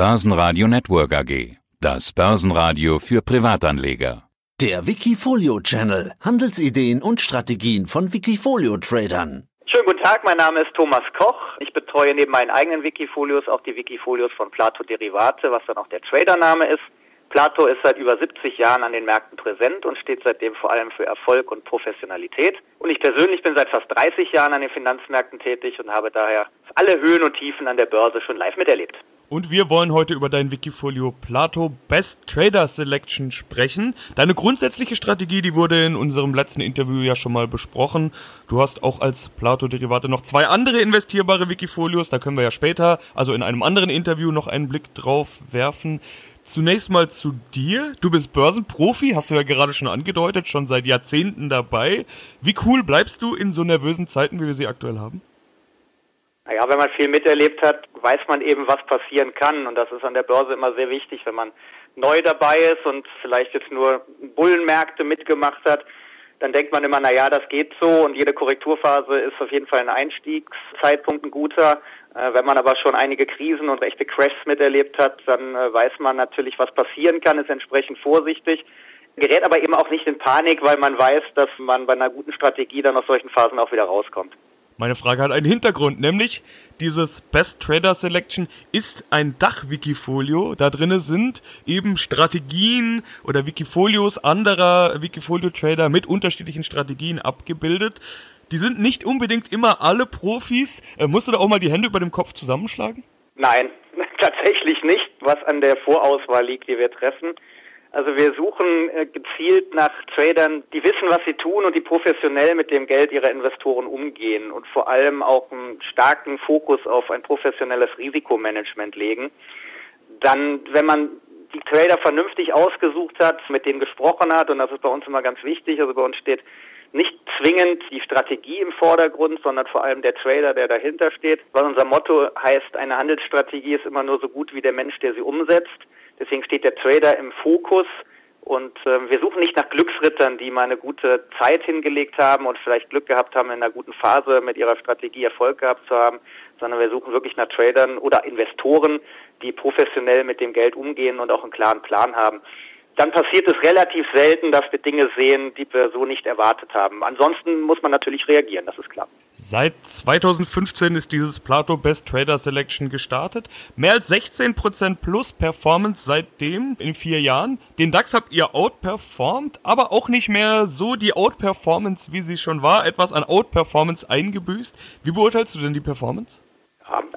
Börsenradio Network AG. Das Börsenradio für Privatanleger. Der Wikifolio Channel. Handelsideen und Strategien von Wikifolio Tradern. Schönen guten Tag, mein Name ist Thomas Koch. Ich betreue neben meinen eigenen Wikifolios auch die Wikifolios von Plato Derivate, was dann auch der Tradername ist. Plato ist seit über 70 Jahren an den Märkten präsent und steht seitdem vor allem für Erfolg und Professionalität. Und ich persönlich bin seit fast 30 Jahren an den Finanzmärkten tätig und habe daher alle Höhen und Tiefen an der Börse schon live miterlebt. Und wir wollen heute über dein Wikifolio Plato Best Trader Selection sprechen. Deine grundsätzliche Strategie, die wurde in unserem letzten Interview ja schon mal besprochen. Du hast auch als Plato Derivate noch zwei andere investierbare Wikifolios. Da können wir ja später, also in einem anderen Interview, noch einen Blick drauf werfen. Zunächst mal zu dir. Du bist Börsenprofi, hast du ja gerade schon angedeutet, schon seit Jahrzehnten dabei. Wie cool bleibst du in so nervösen Zeiten, wie wir sie aktuell haben? Naja, wenn man viel miterlebt hat, weiß man eben, was passieren kann. Und das ist an der Börse immer sehr wichtig, wenn man neu dabei ist und vielleicht jetzt nur Bullenmärkte mitgemacht hat, dann denkt man immer, na ja, das geht so und jede Korrekturphase ist auf jeden Fall ein Einstiegszeitpunkt ein guter. Äh, wenn man aber schon einige Krisen und echte Crashs miterlebt hat, dann äh, weiß man natürlich, was passieren kann, ist entsprechend vorsichtig, gerät aber eben auch nicht in Panik, weil man weiß, dass man bei einer guten Strategie dann aus solchen Phasen auch wieder rauskommt. Meine Frage hat einen Hintergrund, nämlich dieses Best Trader Selection ist ein Dach-Wikifolio. Da drinne sind eben Strategien oder Wikifolios anderer Wikifolio-Trader mit unterschiedlichen Strategien abgebildet. Die sind nicht unbedingt immer alle Profis. Äh, musst du da auch mal die Hände über dem Kopf zusammenschlagen? Nein, tatsächlich nicht, was an der Vorauswahl liegt, die wir treffen. Also wir suchen äh, gezielt nach Tradern, die wissen, was sie tun und die professionell mit dem Geld ihrer Investoren umgehen und vor allem auch einen starken Fokus auf ein professionelles Risikomanagement legen. Dann, wenn man die Trader vernünftig ausgesucht hat, mit denen gesprochen hat, und das ist bei uns immer ganz wichtig, also bei uns steht nicht zwingend die Strategie im Vordergrund, sondern vor allem der Trader, der dahinter steht. Weil unser Motto heißt, eine Handelsstrategie ist immer nur so gut wie der Mensch, der sie umsetzt. Deswegen steht der Trader im Fokus und äh, wir suchen nicht nach Glücksrittern, die mal eine gute Zeit hingelegt haben und vielleicht Glück gehabt haben, in einer guten Phase mit ihrer Strategie Erfolg gehabt zu haben, sondern wir suchen wirklich nach Tradern oder Investoren, die professionell mit dem Geld umgehen und auch einen klaren Plan haben dann passiert es relativ selten, dass wir Dinge sehen, die wir so nicht erwartet haben. Ansonsten muss man natürlich reagieren, das ist klar. Seit 2015 ist dieses Plato Best Trader Selection gestartet. Mehr als 16% plus Performance seitdem in vier Jahren. Den DAX habt ihr outperformed, aber auch nicht mehr so die Outperformance, wie sie schon war. Etwas an Outperformance eingebüßt. Wie beurteilst du denn die Performance?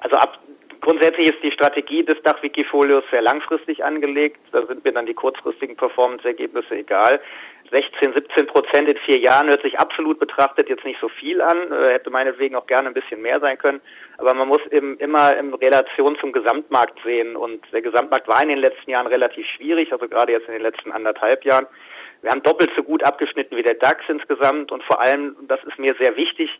Also ab Grundsätzlich ist die Strategie des Dach-Wikifolios sehr langfristig angelegt. Da sind mir dann die kurzfristigen Performance-Ergebnisse egal. 16, 17 Prozent in vier Jahren hört sich absolut betrachtet jetzt nicht so viel an, äh, hätte meinetwegen auch gerne ein bisschen mehr sein können. Aber man muss eben immer in Relation zum Gesamtmarkt sehen. Und der Gesamtmarkt war in den letzten Jahren relativ schwierig, also gerade jetzt in den letzten anderthalb Jahren. Wir haben doppelt so gut abgeschnitten wie der DAX insgesamt und vor allem, das ist mir sehr wichtig,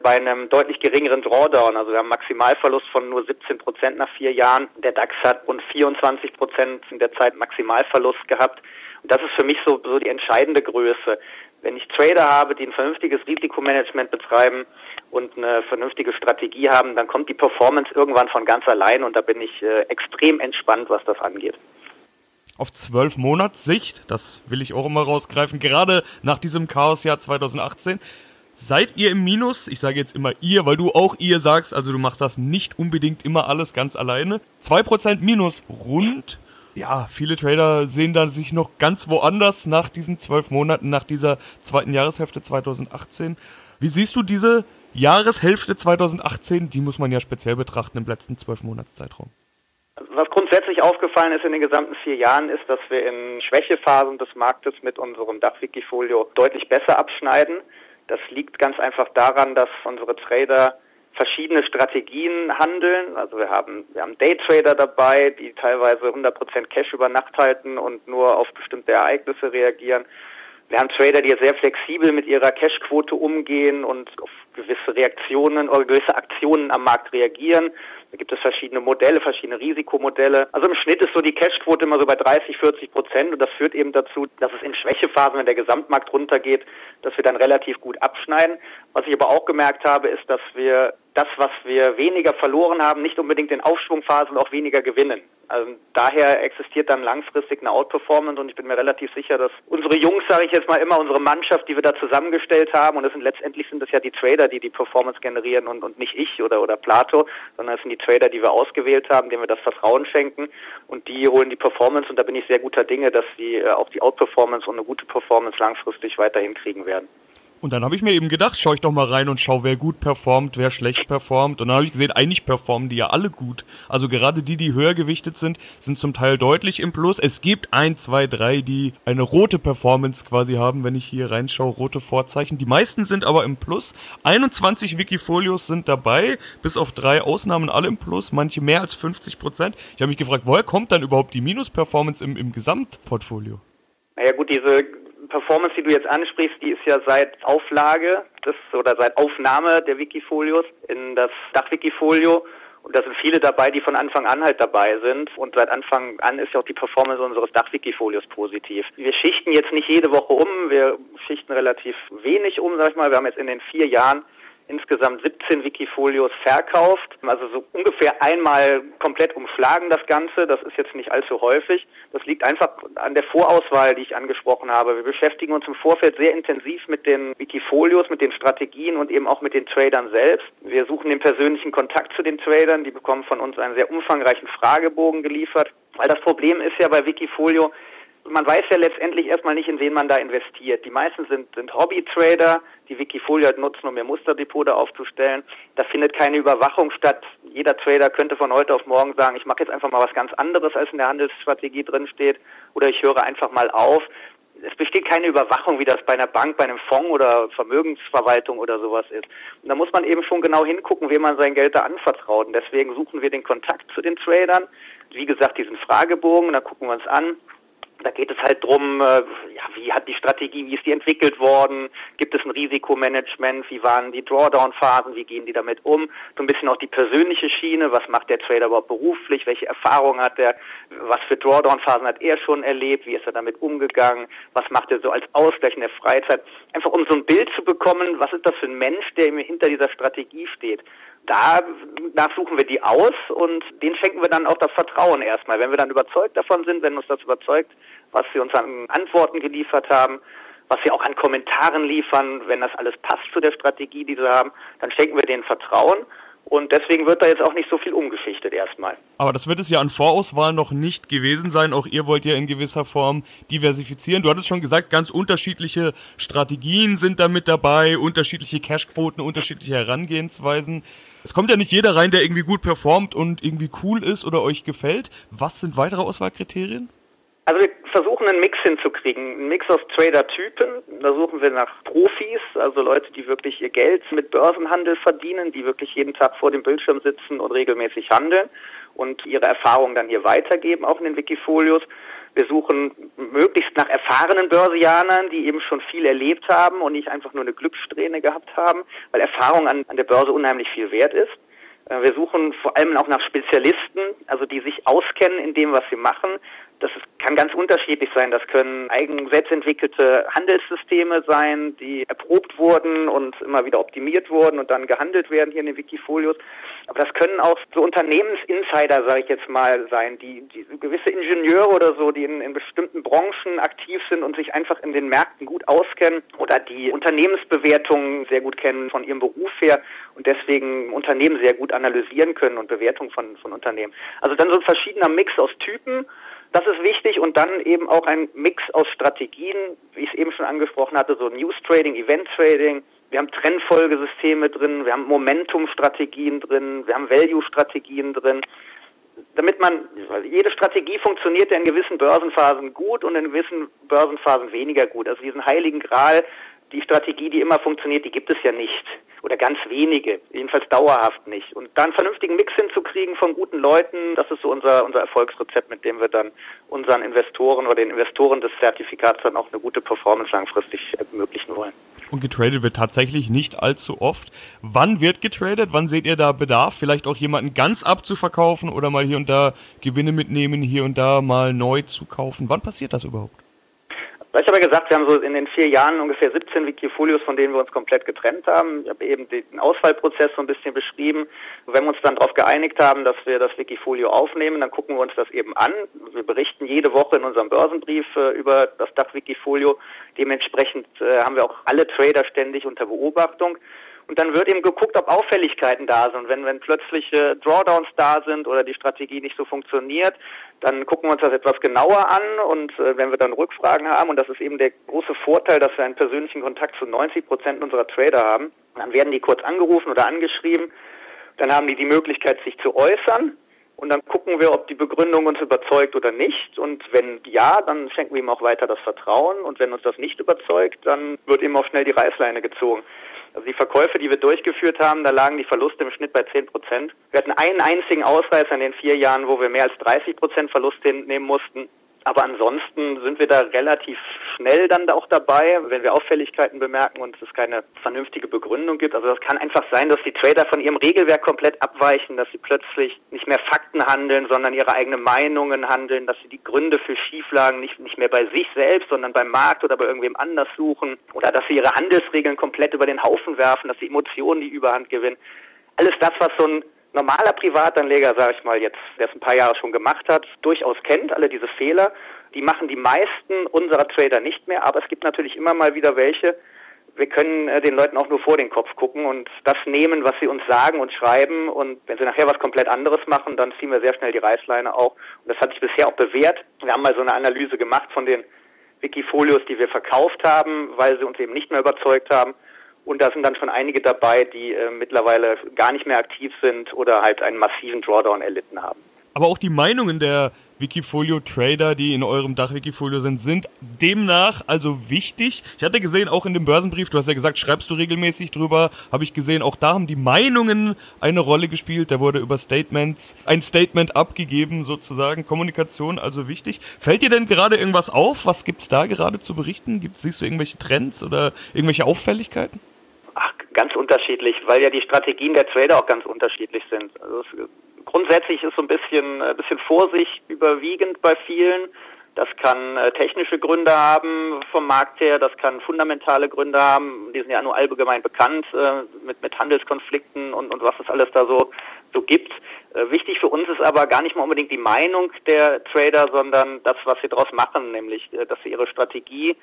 bei einem deutlich geringeren Drawdown. Also wir haben Maximalverlust von nur 17 Prozent nach vier Jahren. Der DAX hat rund 24 Prozent in der Zeit Maximalverlust gehabt. Und das ist für mich so, so die entscheidende Größe. Wenn ich Trader habe, die ein vernünftiges Risikomanagement betreiben und eine vernünftige Strategie haben, dann kommt die Performance irgendwann von ganz allein und da bin ich äh, extrem entspannt, was das angeht auf zwölf Monats Sicht, das will ich auch immer rausgreifen, gerade nach diesem Chaosjahr 2018, Seid ihr im Minus? Ich sage jetzt immer ihr, weil du auch ihr sagst, also du machst das nicht unbedingt immer alles ganz alleine. 2% Minus rund. Ja, viele Trader sehen dann sich noch ganz woanders nach diesen zwölf Monaten, nach dieser zweiten Jahreshälfte 2018. Wie siehst du diese Jahreshälfte 2018? Die muss man ja speziell betrachten im letzten zwölf Monatszeitraum. Was grundsätzlich aufgefallen ist in den gesamten vier Jahren, ist, dass wir in Schwächephasen des Marktes mit unserem Dachwikifolio deutlich besser abschneiden. Das liegt ganz einfach daran, dass unsere Trader verschiedene Strategien handeln. Also wir haben, wir haben Daytrader dabei, die teilweise 100% Cash über Nacht halten und nur auf bestimmte Ereignisse reagieren. Wir haben Trader, die sehr flexibel mit ihrer Cashquote umgehen und auf gewisse Reaktionen oder gewisse Aktionen am Markt reagieren. Da gibt es verschiedene Modelle, verschiedene Risikomodelle. Also im Schnitt ist so die Cashquote immer so bei 30, 40 Prozent und das führt eben dazu, dass es in Schwächephasen, wenn der Gesamtmarkt runtergeht, dass wir dann relativ gut abschneiden. Was ich aber auch gemerkt habe, ist, dass wir das, was wir weniger verloren haben, nicht unbedingt in Aufschwungphasen auch weniger gewinnen. Also daher existiert dann langfristig eine Outperformance und ich bin mir relativ sicher, dass unsere Jungs, sage ich jetzt mal immer, unsere Mannschaft, die wir da zusammengestellt haben, und das sind letztendlich sind das ja die Trader, die die Performance generieren und, und nicht ich oder, oder Plato, sondern es sind die Trader, die wir ausgewählt haben, denen wir das Vertrauen schenken und die holen die Performance und da bin ich sehr guter Dinge, dass sie äh, auch die Outperformance und eine gute Performance langfristig weiterhin kriegen werden. Und dann habe ich mir eben gedacht, schaue ich doch mal rein und schau, wer gut performt, wer schlecht performt. Und dann habe ich gesehen, eigentlich performen die ja alle gut. Also gerade die, die höher gewichtet sind, sind zum Teil deutlich im Plus. Es gibt ein, zwei, drei, die eine rote Performance quasi haben, wenn ich hier reinschaue, rote Vorzeichen. Die meisten sind aber im Plus. 21 Wikifolios sind dabei, bis auf drei Ausnahmen alle im Plus, manche mehr als 50 Prozent. Ich habe mich gefragt, woher kommt dann überhaupt die Minus-Performance im, im Gesamtportfolio? Naja gut, diese Performance, die du jetzt ansprichst, die ist ja seit Auflage des oder seit Aufnahme der Wikifolios in das Dachwikifolio und da sind viele dabei, die von Anfang an halt dabei sind. Und seit Anfang an ist ja auch die Performance unseres Dachwikifolios positiv. Wir schichten jetzt nicht jede Woche um, wir schichten relativ wenig um, sag ich mal. Wir haben jetzt in den vier Jahren insgesamt 17 Wikifolios verkauft. Also so ungefähr einmal komplett umschlagen das Ganze. Das ist jetzt nicht allzu häufig. Das liegt einfach an der Vorauswahl, die ich angesprochen habe. Wir beschäftigen uns im Vorfeld sehr intensiv mit den Wikifolios, mit den Strategien und eben auch mit den Tradern selbst. Wir suchen den persönlichen Kontakt zu den Tradern. Die bekommen von uns einen sehr umfangreichen Fragebogen geliefert. Weil das Problem ist ja bei Wikifolio, man weiß ja letztendlich erstmal nicht, in wen man da investiert. Die meisten sind, sind Hobby-Trader, die Wikifolio nutzen, um ihr Musterdepote aufzustellen. Da findet keine Überwachung statt. Jeder Trader könnte von heute auf morgen sagen, ich mache jetzt einfach mal was ganz anderes, als in der Handelsstrategie drin steht, oder ich höre einfach mal auf. Es besteht keine Überwachung, wie das bei einer Bank, bei einem Fonds oder Vermögensverwaltung oder sowas ist. Und da muss man eben schon genau hingucken, wem man sein Geld da anvertraut. Und deswegen suchen wir den Kontakt zu den Tradern. Wie gesagt, diesen Fragebogen, da gucken wir uns an, da geht es halt drum, äh, ja, wie hat die Strategie, wie ist die entwickelt worden? Gibt es ein Risikomanagement? Wie waren die Drawdown-Phasen? Wie gehen die damit um? So ein bisschen auch die persönliche Schiene. Was macht der Trader überhaupt beruflich? Welche Erfahrungen hat er? Was für Drawdown-Phasen hat er schon erlebt? Wie ist er damit umgegangen? Was macht er so als Ausgleich in der Freizeit? Einfach um so ein Bild zu bekommen, was ist das für ein Mensch, der hinter dieser Strategie steht? Danach suchen wir die aus und denen schenken wir dann auch das Vertrauen erstmal. Wenn wir dann überzeugt davon sind, wenn uns das überzeugt, was sie uns an Antworten geliefert haben, was sie auch an Kommentaren liefern, wenn das alles passt zu der Strategie, die sie haben, dann schenken wir denen Vertrauen und deswegen wird da jetzt auch nicht so viel umgeschichtet erstmal. Aber das wird es ja an Vorauswahl noch nicht gewesen sein. Auch ihr wollt ja in gewisser Form diversifizieren. Du hattest schon gesagt, ganz unterschiedliche Strategien sind da mit dabei, unterschiedliche Cashquoten, unterschiedliche Herangehensweisen. Es kommt ja nicht jeder rein, der irgendwie gut performt und irgendwie cool ist oder euch gefällt. Was sind weitere Auswahlkriterien? Also wir versuchen einen Mix hinzukriegen, einen Mix aus Trader-Typen. Da suchen wir nach Profis, also Leute, die wirklich ihr Geld mit Börsenhandel verdienen, die wirklich jeden Tag vor dem Bildschirm sitzen und regelmäßig handeln und ihre Erfahrungen dann hier weitergeben, auch in den Wikifolios. Wir suchen möglichst nach erfahrenen Börsianern, die eben schon viel erlebt haben und nicht einfach nur eine Glückssträhne gehabt haben, weil Erfahrung an, an der Börse unheimlich viel wert ist. Äh, wir suchen vor allem auch nach Spezialisten, also die sich auskennen in dem, was sie machen, das kann ganz unterschiedlich sein. Das können eigen selbst entwickelte Handelssysteme sein, die erprobt wurden und immer wieder optimiert wurden und dann gehandelt werden hier in den Wikifolios. Aber das können auch so Unternehmensinsider, sage ich jetzt mal, sein, die, die gewisse Ingenieure oder so, die in, in bestimmten Branchen aktiv sind und sich einfach in den Märkten gut auskennen oder die Unternehmensbewertungen sehr gut kennen von ihrem Beruf her und deswegen Unternehmen sehr gut analysieren können und Bewertungen von, von Unternehmen. Also dann so ein verschiedener Mix aus Typen das ist wichtig und dann eben auch ein Mix aus Strategien, wie ich es eben schon angesprochen hatte, so News Trading, Event Trading. Wir haben Trendfolgesysteme drin, wir haben Momentum-Strategien drin, wir haben Value-Strategien drin. Damit man, jede Strategie funktioniert ja in gewissen Börsenphasen gut und in gewissen Börsenphasen weniger gut. Also diesen heiligen Gral, die Strategie, die immer funktioniert, die gibt es ja nicht. Oder ganz wenige, jedenfalls dauerhaft nicht. Und da einen vernünftigen Mix hinzukriegen von guten Leuten, das ist so unser, unser Erfolgsrezept, mit dem wir dann unseren Investoren oder den Investoren des Zertifikats dann auch eine gute Performance langfristig ermöglichen wollen. Und getradet wird tatsächlich nicht allzu oft. Wann wird getradet? Wann seht ihr da Bedarf? Vielleicht auch jemanden ganz abzuverkaufen oder mal hier und da Gewinne mitnehmen, hier und da mal neu zu kaufen? Wann passiert das überhaupt? Ich habe ja gesagt, wir haben so in den vier Jahren ungefähr 17 Wikifolios, von denen wir uns komplett getrennt haben. Ich habe eben den Auswahlprozess so ein bisschen beschrieben. Wenn wir uns dann darauf geeinigt haben, dass wir das Wikifolio aufnehmen, dann gucken wir uns das eben an. Wir berichten jede Woche in unserem Börsenbrief äh, über das Dach-Wikifolio. Dementsprechend äh, haben wir auch alle Trader ständig unter Beobachtung. Und dann wird eben geguckt, ob Auffälligkeiten da sind. Wenn, wenn plötzlich äh, Drawdowns da sind oder die Strategie nicht so funktioniert, dann gucken wir uns das etwas genauer an. Und äh, wenn wir dann Rückfragen haben, und das ist eben der große Vorteil, dass wir einen persönlichen Kontakt zu 90 Prozent unserer Trader haben, dann werden die kurz angerufen oder angeschrieben. Dann haben die die Möglichkeit, sich zu äußern. Und dann gucken wir, ob die Begründung uns überzeugt oder nicht. Und wenn ja, dann schenken wir ihm auch weiter das Vertrauen. Und wenn uns das nicht überzeugt, dann wird ihm auch schnell die Reißleine gezogen. Also die Verkäufe, die wir durchgeführt haben, da lagen die Verluste im Schnitt bei 10 Prozent. Wir hatten einen einzigen Ausreißer in den vier Jahren, wo wir mehr als 30 Prozent Verlust hinnehmen mussten. Aber ansonsten sind wir da relativ schnell dann auch dabei, wenn wir Auffälligkeiten bemerken und es keine vernünftige Begründung gibt. Also das kann einfach sein, dass die Trader von ihrem Regelwerk komplett abweichen, dass sie plötzlich nicht mehr Fakten handeln, sondern ihre eigenen Meinungen handeln, dass sie die Gründe für Schieflagen nicht, nicht mehr bei sich selbst, sondern beim Markt oder bei irgendwem anders suchen oder dass sie ihre Handelsregeln komplett über den Haufen werfen, dass die Emotionen die Überhand gewinnen. Alles das, was so ein normaler Privatanleger, sage ich mal jetzt, der es ein paar Jahre schon gemacht hat, durchaus kennt, alle diese Fehler. Die machen die meisten unserer Trader nicht mehr, aber es gibt natürlich immer mal wieder welche. Wir können äh, den Leuten auch nur vor den Kopf gucken und das nehmen, was sie uns sagen und schreiben. Und wenn sie nachher was komplett anderes machen, dann ziehen wir sehr schnell die Reißleine auch. Und das hat sich bisher auch bewährt. Wir haben mal so eine Analyse gemacht von den Wikifolios, die wir verkauft haben, weil sie uns eben nicht mehr überzeugt haben. Und da sind dann schon einige dabei, die äh, mittlerweile gar nicht mehr aktiv sind oder halt einen massiven Drawdown erlitten haben. Aber auch die Meinungen der Wikifolio-Trader, die in eurem Dach-Wikifolio sind, sind demnach also wichtig. Ich hatte gesehen, auch in dem Börsenbrief, du hast ja gesagt, schreibst du regelmäßig drüber, habe ich gesehen, auch da haben die Meinungen eine Rolle gespielt. Da wurde über Statements ein Statement abgegeben, sozusagen. Kommunikation also wichtig. Fällt dir denn gerade irgendwas auf? Was gibt's da gerade zu berichten? Gibt, siehst du irgendwelche Trends oder irgendwelche Auffälligkeiten? Ach, ganz unterschiedlich, weil ja die Strategien der Trader auch ganz unterschiedlich sind. Also es, grundsätzlich ist so ein bisschen, ein äh, bisschen Vorsicht überwiegend bei vielen. Das kann äh, technische Gründe haben vom Markt her, das kann fundamentale Gründe haben. Die sind ja nur allgemein bekannt äh, mit, mit Handelskonflikten und, und was es alles da so, so gibt. Wichtig für uns ist aber gar nicht mal unbedingt die Meinung der Trader, sondern das, was sie daraus machen, nämlich, dass sie ihre Strategie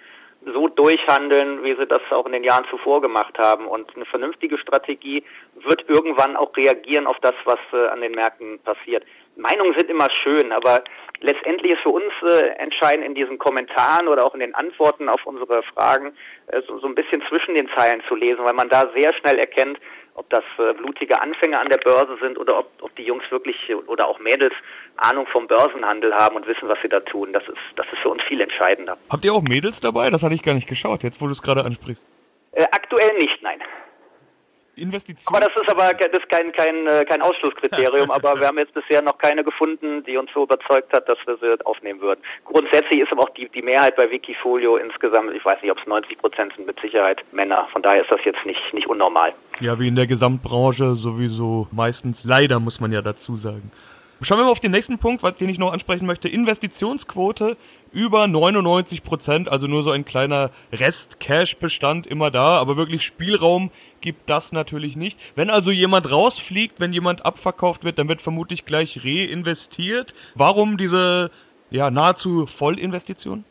so durchhandeln, wie sie das auch in den Jahren zuvor gemacht haben. Und eine vernünftige Strategie wird irgendwann auch reagieren auf das, was äh, an den Märkten passiert. Meinungen sind immer schön, aber letztendlich ist für uns äh, entscheidend in diesen Kommentaren oder auch in den Antworten auf unsere Fragen äh, so, so ein bisschen zwischen den Zeilen zu lesen, weil man da sehr schnell erkennt, ob das äh, blutige Anfänger an der Börse sind oder ob, ob die Jungs wirklich oder auch Mädels Ahnung vom Börsenhandel haben und wissen, was sie da tun. Das ist, das ist für uns viel entscheidender. Habt ihr auch Mädels dabei? Das hatte ich gar nicht geschaut, jetzt wo du es gerade ansprichst. Äh, aktuell nicht, nein. Investition. Aber das ist aber das ist kein, kein, äh, kein Ausschlusskriterium, aber wir haben jetzt bisher noch keine gefunden, die uns so überzeugt hat, dass wir sie aufnehmen würden. Grundsätzlich ist aber auch die, die Mehrheit bei Wikifolio insgesamt, ich weiß nicht, ob es 90 Prozent sind, mit Sicherheit Männer. Von daher ist das jetzt nicht, nicht unnormal. Ja, wie in der Gesamtbranche sowieso meistens leider, muss man ja dazu sagen. Schauen wir mal auf den nächsten Punkt, den ich noch ansprechen möchte. Investitionsquote über 99 Prozent, also nur so ein kleiner Rest-Cash-Bestand immer da, aber wirklich Spielraum gibt das natürlich nicht. Wenn also jemand rausfliegt, wenn jemand abverkauft wird, dann wird vermutlich gleich reinvestiert. Warum diese ja, nahezu Vollinvestition?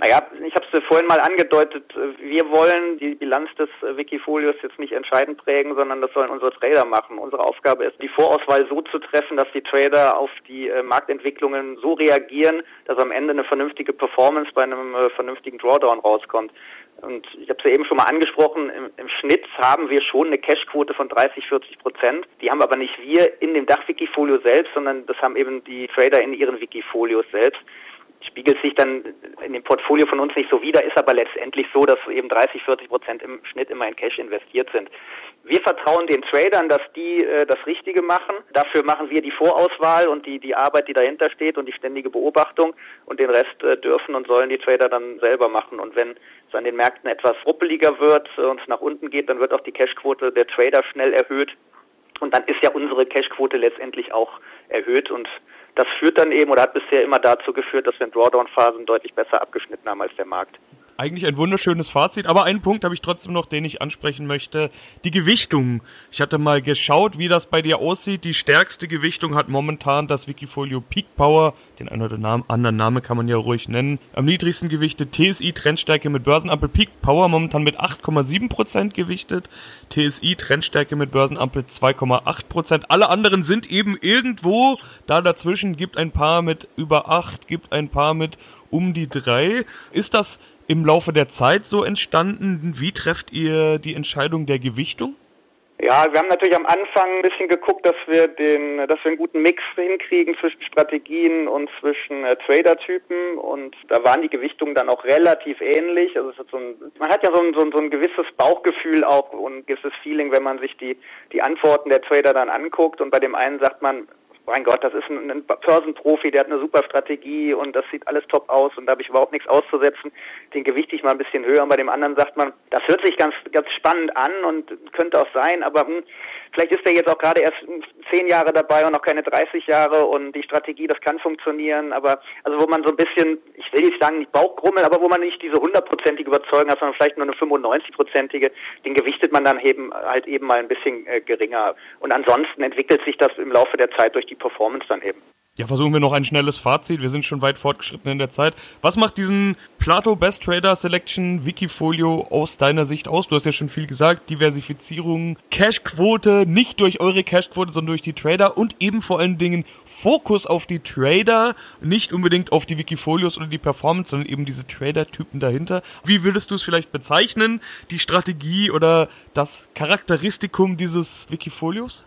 Naja, ich habe es vorhin mal angedeutet, wir wollen die Bilanz des Wikifolios jetzt nicht entscheidend prägen, sondern das sollen unsere Trader machen. Unsere Aufgabe ist, die Vorauswahl so zu treffen, dass die Trader auf die äh, Marktentwicklungen so reagieren, dass am Ende eine vernünftige Performance bei einem äh, vernünftigen Drawdown rauskommt. Und ich habe es ja eben schon mal angesprochen, im, im Schnitt haben wir schon eine Cashquote von 30, 40 Prozent. Die haben aber nicht wir in dem Dach-Wikifolio selbst, sondern das haben eben die Trader in ihren Wikifolios selbst spiegelt sich dann in dem Portfolio von uns nicht so wider, ist aber letztendlich so, dass eben 30, 40 Prozent im Schnitt immer in Cash investiert sind. Wir vertrauen den Tradern, dass die äh, das Richtige machen. Dafür machen wir die Vorauswahl und die, die Arbeit, die dahinter steht und die ständige Beobachtung und den Rest äh, dürfen und sollen die Trader dann selber machen. Und wenn es an den Märkten etwas ruppeliger wird äh, und es nach unten geht, dann wird auch die Cashquote der Trader schnell erhöht. Und dann ist ja unsere Cashquote letztendlich auch erhöht und das führt dann eben oder hat bisher immer dazu geführt, dass wir in Drawdown-Phasen deutlich besser abgeschnitten haben als der Markt eigentlich ein wunderschönes Fazit, aber einen Punkt habe ich trotzdem noch, den ich ansprechen möchte. Die Gewichtung. Ich hatte mal geschaut, wie das bei dir aussieht. Die stärkste Gewichtung hat momentan das Wikifolio Peak Power. Den einen oder anderen Namen kann man ja ruhig nennen. Am niedrigsten gewichtet TSI Trendstärke mit Börsenampel Peak Power momentan mit 8,7% gewichtet. TSI Trendstärke mit Börsenampel 2,8%. Alle anderen sind eben irgendwo da dazwischen. Gibt ein paar mit über 8, gibt ein paar mit um die 3. Ist das im Laufe der Zeit so entstanden? Wie trefft ihr die Entscheidung der Gewichtung? Ja, wir haben natürlich am Anfang ein bisschen geguckt, dass wir den, dass wir einen guten Mix hinkriegen zwischen Strategien und zwischen äh, Trader-Typen und da waren die Gewichtungen dann auch relativ ähnlich. Also hat so ein, man hat ja so ein, so ein, so ein gewisses Bauchgefühl auch und ein gewisses Feeling, wenn man sich die die Antworten der Trader dann anguckt und bei dem einen sagt man, mein Gott, das ist ein, ein Börsenprofi, der hat eine super Strategie und das sieht alles top aus und da habe ich überhaupt nichts auszusetzen. Den gewichte ich mal ein bisschen höher. Und bei dem anderen sagt man, das hört sich ganz, ganz spannend an und könnte auch sein, aber hm, vielleicht ist er jetzt auch gerade erst zehn Jahre dabei und noch keine 30 Jahre und die Strategie, das kann funktionieren, aber also wo man so ein bisschen, ich will nicht sagen nicht Bauchgrummel, aber wo man nicht diese hundertprozentige Überzeugung hat, sondern vielleicht nur eine 95-prozentige, den gewichtet man dann eben halt eben mal ein bisschen äh, geringer. Und ansonsten entwickelt sich das im Laufe der Zeit durch die Performance dann eben. Ja, versuchen wir noch ein schnelles Fazit. Wir sind schon weit fortgeschritten in der Zeit. Was macht diesen Plato Best Trader Selection Wikifolio aus deiner Sicht aus? Du hast ja schon viel gesagt. Diversifizierung, Cashquote, nicht durch eure Cashquote, sondern durch die Trader und eben vor allen Dingen Fokus auf die Trader, nicht unbedingt auf die Wikifolios oder die Performance, sondern eben diese Trader-Typen dahinter. Wie würdest du es vielleicht bezeichnen? Die Strategie oder das Charakteristikum dieses Wikifolios?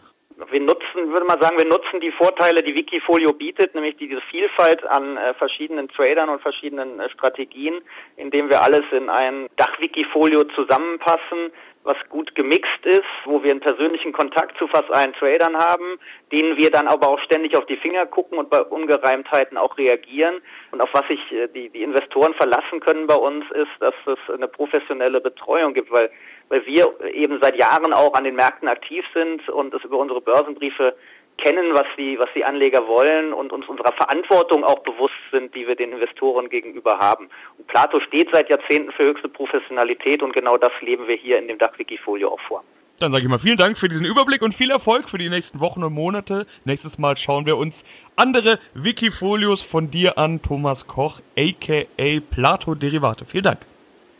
Wir nutzen, würde man sagen, wir nutzen die Vorteile, die Wikifolio bietet, nämlich diese Vielfalt an äh, verschiedenen Tradern und verschiedenen äh, Strategien, indem wir alles in ein Dach-Wikifolio zusammenpassen, was gut gemixt ist, wo wir einen persönlichen Kontakt zu fast allen Tradern haben, denen wir dann aber auch ständig auf die Finger gucken und bei Ungereimtheiten auch reagieren. Und auf was sich äh, die, die Investoren verlassen können bei uns ist, dass es eine professionelle Betreuung gibt, weil weil wir eben seit Jahren auch an den Märkten aktiv sind und es über unsere Börsenbriefe kennen, was die, was die Anleger wollen und uns unserer Verantwortung auch bewusst sind, die wir den Investoren gegenüber haben. Und Plato steht seit Jahrzehnten für höchste Professionalität und genau das leben wir hier in dem Dach-Wikifolio auch vor. Dann sage ich mal vielen Dank für diesen Überblick und viel Erfolg für die nächsten Wochen und Monate. Nächstes Mal schauen wir uns andere Wikifolios von dir an, Thomas Koch, aka Plato Derivate. Vielen Dank.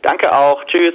Danke auch. Tschüss.